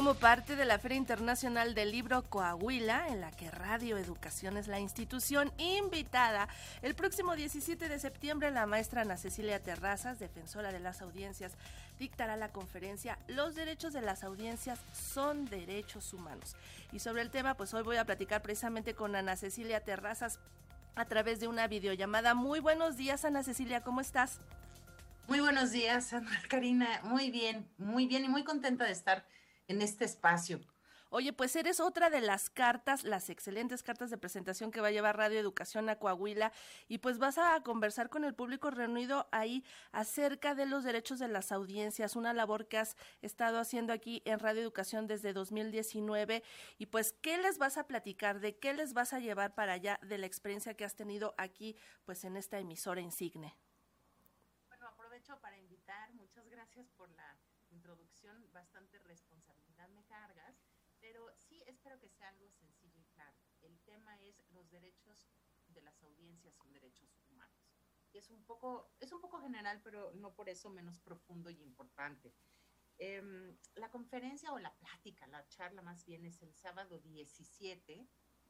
como parte de la Feria Internacional del Libro Coahuila, en la que Radio Educación es la institución invitada. El próximo 17 de septiembre, la maestra Ana Cecilia Terrazas, defensora de las audiencias, dictará la conferencia Los derechos de las audiencias son derechos humanos. Y sobre el tema, pues hoy voy a platicar precisamente con Ana Cecilia Terrazas a través de una videollamada. Muy buenos días, Ana Cecilia, ¿cómo estás? Muy buenos días, Ana Karina. Muy bien, muy bien y muy contenta de estar en este espacio. Oye, pues eres otra de las cartas, las excelentes cartas de presentación que va a llevar Radio Educación a Coahuila y pues vas a conversar con el público reunido ahí acerca de los derechos de las audiencias, una labor que has estado haciendo aquí en Radio Educación desde 2019 y pues qué les vas a platicar, de qué les vas a llevar para allá de la experiencia que has tenido aquí pues en esta emisora insigne. Bueno, aprovecho para invitar, muchas gracias por la introducción, bastante responsabilidad me cargas, pero sí espero que sea algo sencillo y claro. El tema es los derechos de las audiencias son derechos humanos. Y es un poco, es un poco general, pero no por eso menos profundo y importante. Eh, la conferencia o la plática, la charla más bien es el sábado 17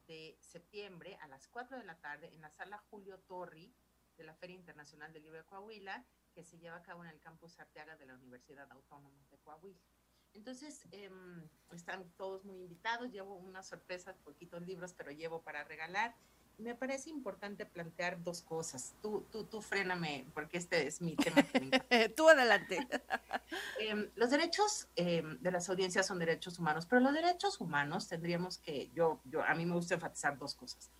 de septiembre a las 4 de la tarde en la sala Julio Torri de la Feria Internacional del Libro de Coahuila que se lleva a cabo en el campus Arteaga de la Universidad Autónoma de Coahuila. Entonces, eh, están todos muy invitados, llevo unas sorpresas, poquitos libros, pero llevo para regalar. Me parece importante plantear dos cosas. Tú, tú, tú fréname, porque este es mi tema. tú adelante. eh, los derechos eh, de las audiencias son derechos humanos, pero los derechos humanos tendríamos que, yo, yo, a mí me gusta enfatizar dos cosas.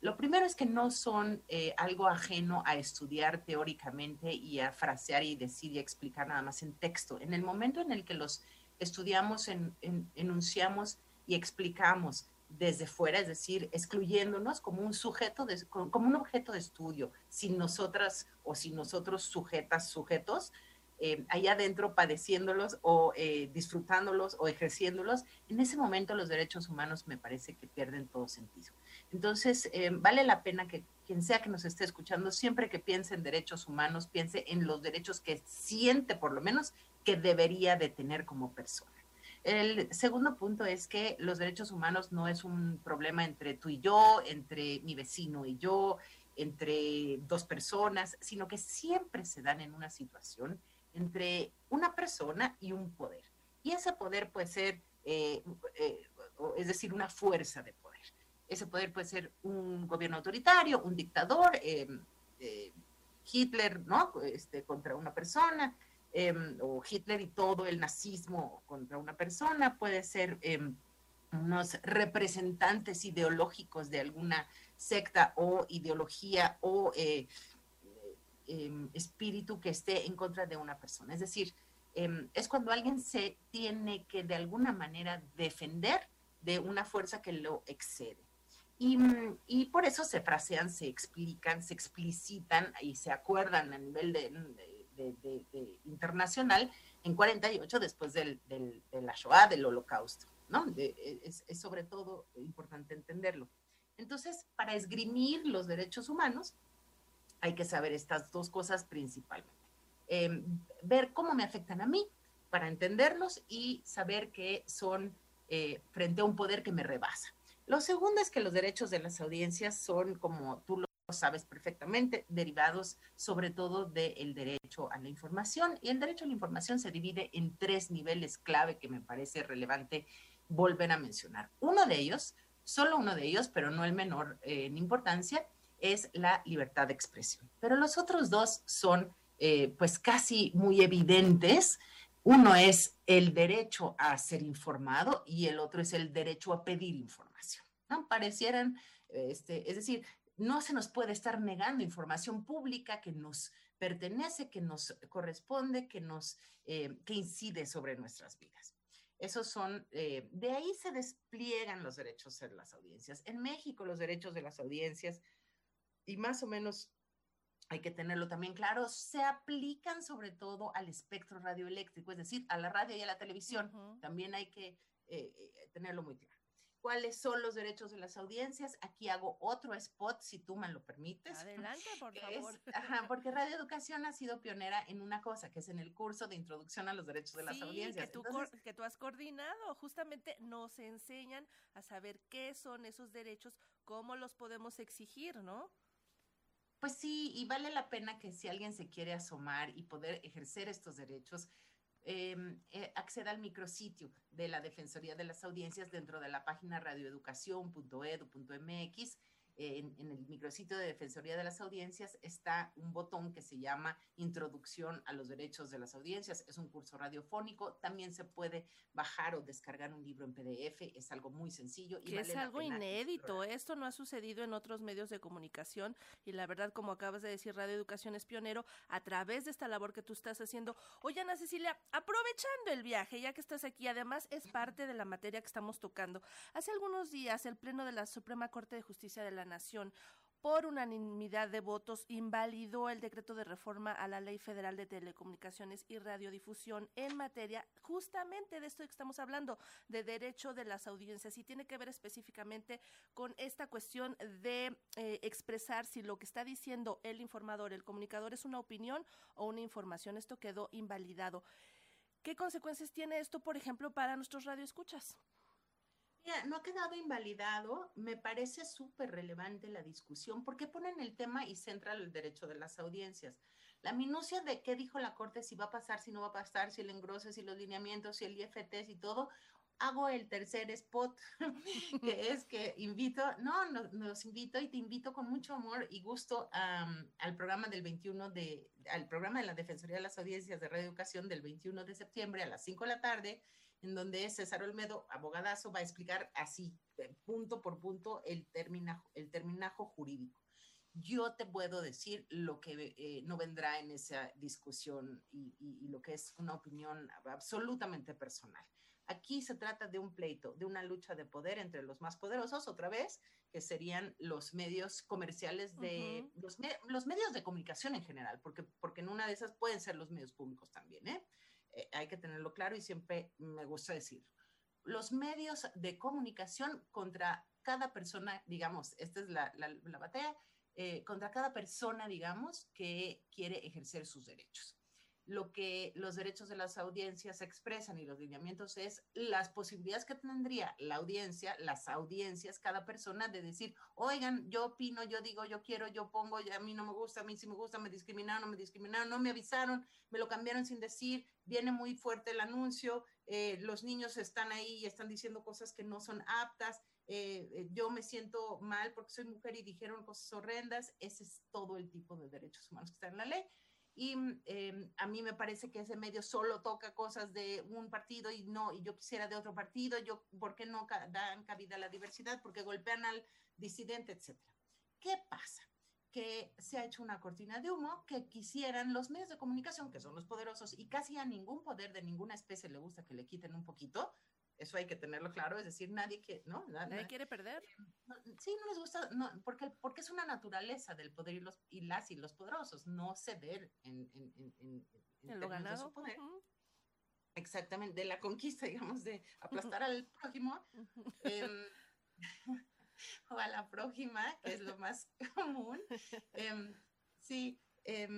Lo primero es que no son eh, algo ajeno a estudiar teóricamente y a frasear y decir y explicar nada más en texto. En el momento en el que los estudiamos, en, en, enunciamos y explicamos desde fuera, es decir, excluyéndonos como un sujeto, de, como un objeto de estudio, sin nosotras o sin nosotros sujetas, sujetos, eh, allá adentro padeciéndolos o eh, disfrutándolos o ejerciéndolos, en ese momento los derechos humanos me parece que pierden todo sentido. Entonces, eh, vale la pena que quien sea que nos esté escuchando, siempre que piense en derechos humanos, piense en los derechos que siente, por lo menos, que debería de tener como persona. El segundo punto es que los derechos humanos no es un problema entre tú y yo, entre mi vecino y yo, entre dos personas, sino que siempre se dan en una situación entre una persona y un poder. Y ese poder puede ser, eh, eh, es decir, una fuerza de poder. Ese poder puede ser un gobierno autoritario, un dictador, eh, eh, Hitler, ¿no? Este, contra una persona, eh, o Hitler y todo el nazismo contra una persona, puede ser unos representantes ideológicos de alguna secta o ideología o espíritu que esté en contra de una persona. Es decir, es cuando alguien se tiene que de alguna manera defender de una fuerza que lo excede. Y, y, por eso se frasean, se explican, se explicitan y se acuerdan a nivel de internacional en 48 después del, del, de la Shoah, del holocausto, ¿no? Es, es, sobre todo importante entenderlo. Entonces, para esgrimir los derechos humanos, hay que saber estas dos cosas principalmente. Eh, ver cómo me afectan a mí para entenderlos y saber que son eh, frente a un poder que me rebasa. Lo segundo es que los derechos de las audiencias son, como tú lo sabes perfectamente, derivados sobre todo del derecho a la información. Y el derecho a la información se divide en tres niveles clave que me parece relevante volver a mencionar. Uno de ellos, solo uno de ellos, pero no el menor eh, en importancia, es la libertad de expresión. Pero los otros dos son eh, pues casi muy evidentes. Uno es el derecho a ser informado y el otro es el derecho a pedir información. ¿no? Parecieran, este, es decir, no se nos puede estar negando información pública que nos pertenece, que nos corresponde, que nos, eh, que incide sobre nuestras vidas. Esos son, eh, de ahí se despliegan los derechos de las audiencias. En México los derechos de las audiencias, y más o menos hay que tenerlo también claro, se aplican sobre todo al espectro radioeléctrico, es decir, a la radio y a la televisión. Uh -huh. También hay que eh, tenerlo muy claro. cuáles son los derechos de las audiencias. Aquí hago otro spot, si tú me lo permites. Adelante, por favor. porque Radio Educación ha sido pionera en una cosa, que es en el curso de introducción a los derechos de las audiencias. Que tú, que tú has coordinado, justamente nos enseñan a saber qué son esos derechos, cómo los podemos exigir, ¿no? Pues sí, y vale la pena que si alguien se quiere asomar y poder ejercer estos derechos, Em, eh, acceda al micrositio de la Defensoría de las Audiencias dentro de la página radioeducación.edu.mx en, el micrositio de Defensoría de las Audiencias está un botón que se llama Introducción a los Derechos de las Audiencias. Es un curso radiofónico. También se puede bajar o descargar un libro en PDF. Es algo muy sencillo. Y es algo inédito. Esto no ha sucedido en otros medios de comunicación. Y la verdad, como acabas de decir, Radio Educación es pionero a través de esta labor que tú estás haciendo. Oye, Ana Cecilia, aprovechando el viaje, ya que estás aquí, además es parte de la materia que estamos tocando. Hace algunos días, el Pleno de la Suprema Corte de Justicia de la Nación por unanimidad de votos invalidó el decreto de reforma a la Ley Federal de Telecomunicaciones y Radiodifusión en materia justamente de esto que estamos hablando, de derecho de las audiencias, y tiene que ver específicamente con esta cuestión de eh, expresar si lo que está diciendo el informador, el comunicador, es una opinión o una información. Esto quedó invalidado. ¿Qué consecuencias tiene esto, por ejemplo, para nuestros radioescuchas? No ha quedado invalidado. Me parece súper relevante la discusión porque ponen el tema y centra el derecho de las audiencias. La minucia de qué dijo la Corte, si va a pasar, si no va a pasar, si el engrose, si los lineamientos, si el IFT, y todo. Hago el tercer spot, que es que invito, no, nos, invito y te invito con mucho amor y gusto al programa del 21 de, al programa de la Defensoría de las Audiencias de Reeducación del 21 de septiembre a las 5 de la tarde en donde César Olmedo, abogadazo, va a explicar así, punto por punto, el, terminajo, el terminajo jurídico. Yo te puedo decir lo que eh, no vendrá en esa discusión y, y lo que es una opinión absolutamente personal. Aquí se trata de un pleito, de una lucha de poder entre los más poderosos, otra vez, que serían los medios comerciales de los, los, medios de comunicación en general, porque, porque en una de esas pueden ser los medios públicos también, ¿eh? Eh, hay que tenerlo claro y siempre me gusta decir, los medios de comunicación contra cada persona, digamos, esta es la, la, batalla, eh, contra cada persona, digamos, que quiere ejercer sus derechos lo que los derechos de las audiencias expresan y los lineamientos es las posibilidades que tendría la audiencia, las audiencias, cada persona de decir, oigan, yo opino, yo digo, yo quiero, yo pongo, a mí no me gusta, a mí sí me gusta, me discriminaron, no me discriminaron, no me avisaron, me lo cambiaron sin decir, viene muy fuerte el anuncio, eh, los niños están ahí y están diciendo cosas que no son aptas. Eh, eh, yo me siento mal porque soy mujer y dijeron cosas horrendas, ese es todo el tipo de derechos humanos que está en la ley y em, a mí me parece que ese medio solo toca cosas de un partido y no, y yo quisiera de otro partido, yo, ¿por qué no dan cabida a la diversidad? Porque golpean al disidente, etcétera. ¿Qué pasa? Que se ha hecho una cortina de humo que quisieran los medios de comunicación, que son los poderosos, y casi a ningún poder de ninguna especie le gusta que le quiten un poquito, eso hay que tenerlo claro, es decir, nadie que, ¿no? Nadie, quiere perder. sí, no les gusta, no, porque, porque es una naturaleza del poder y, los, y las y los poderosos, no ceder en, en, en, en lo ganado. De su poder. Exactamente, de la conquista, digamos, de aplastar al prójimo. Em, o a la prójima, que es lo más común. Em, sí, eh,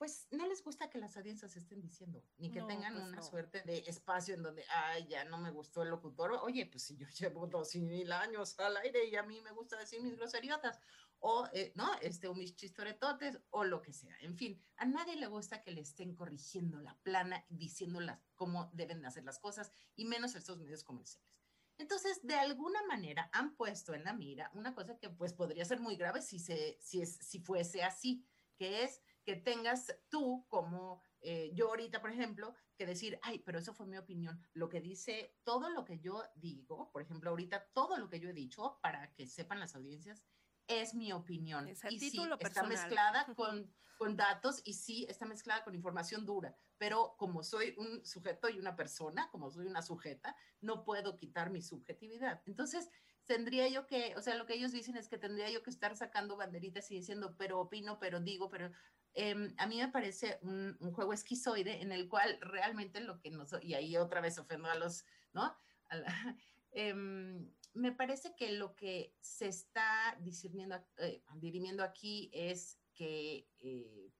pues no les gusta que las audiencias estén diciendo, ni que tengan pues una suerte de espacio en donde, ay, ya no me gustó el locutor, oye, pues si yo llevo dos mil años al aire y a mí me gusta decir mis groseriotas, o, eh, ¿no? Este, o mis chistoretotes, o lo que sea. En fin, a nadie le gusta que le estén corrigiendo la plana, diciéndolas cómo deben hacer las cosas, y menos estos medios comerciales. Entonces, de alguna manera han puesto en la mira una cosa que pues podría ser muy grave si, se, si, es, si fuese así, que es que tengas tú como eh, yo ahorita, por ejemplo, que decir, ay, pero eso fue mi opinión. Lo que dice, todo lo que yo digo, por ejemplo, ahorita todo lo que yo he dicho, para que sepan las audiencias, es mi opinión. y sí, está mezclada con, con datos y sí está mezclada con información dura, pero como soy un sujeto y una persona, como soy una sujeta, no puedo quitar mi subjetividad. Entonces, tendría yo que, o sea, lo que ellos dicen es que tendría yo que estar sacando banderitas y diciendo, pero opino, pero digo, pero em, a mí me parece un, juego esquizoide en el cual realmente lo que nos, y ahí otra vez ofendo a los, ¿no? Em, me parece que lo que se está discerniendo, eh, dirimiendo aquí es que eh,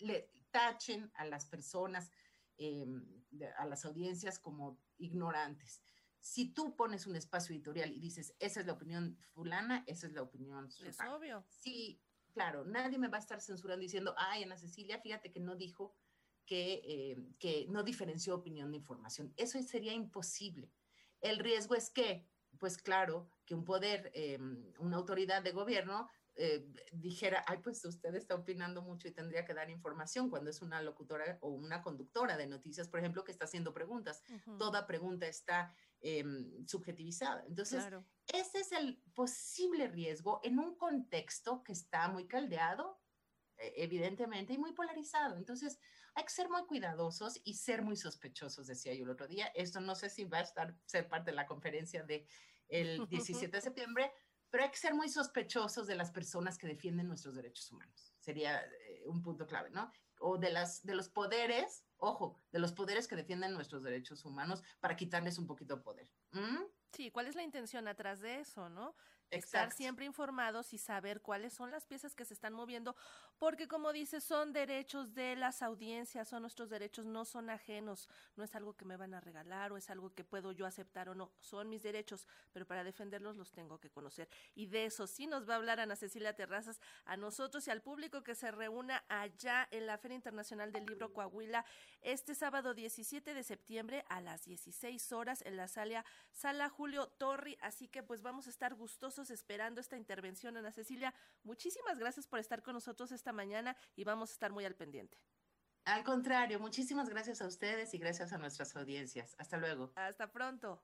le tachen a las personas, em, a las audiencias como ignorantes. Si tú pones un espacio editorial y dices, esa es la opinión fulana, esa es la opinión Es obvio. Sí, claro, nadie me va a estar censurando diciendo, ay, Ana Cecilia, fíjate que no dijo que, eh, que no diferenció opinión de información. Eso sería imposible. El riesgo es que, pues claro, que un poder, em, una autoridad de gobierno eh, dijera, ay, pues usted está opinando mucho y tendría que dar información cuando es una locutora o una conductora de noticias, por ejemplo, que está haciendo preguntas. Toda pregunta está em, subjetivizada. Entonces, ese es el posible riesgo en un contexto que está muy caldeado, e, evidentemente, y muy polarizado. Entonces, hay que ser muy cuidadosos y ser muy sospechosos, decía yo el otro día. Esto no sé si va a estar, ser parte de la conferencia del el 17 de septiembre, pero hay que ser muy sospechosos de las personas que defienden nuestros derechos humanos. Sería eh, un punto clave, ¿no? O de, las, de los poderes, ojo, de los poderes que defienden nuestros derechos humanos para quitarles un poquito de poder. ¿Mm? Sí, ¿cuál es la intención atrás de eso, no? Estar siempre informados y saber cuáles son las piezas que se están moviendo, porque como dices, son derechos de las audiencias, son nuestros derechos, no son ajenos, no es algo que me van a regalar o es algo que puedo yo aceptar o no, son mis derechos, pero para defenderlos los tengo que conocer. Y de eso sí nos va a hablar Ana Cecilia Terrazas, a nosotros y al público que se reúna allá en la Feria Internacional del Libro Coahuila este sábado 17 de septiembre a las 16 horas en la sala, sala Julio Torri, así que pues vamos a estar gustosos esperando esta intervención, Ana Cecilia. Muchísimas gracias por estar con nosotros esta mañana y vamos a estar muy al pendiente. Al contrario, muchísimas gracias a ustedes y gracias a nuestras audiencias. Hasta luego. Hasta pronto.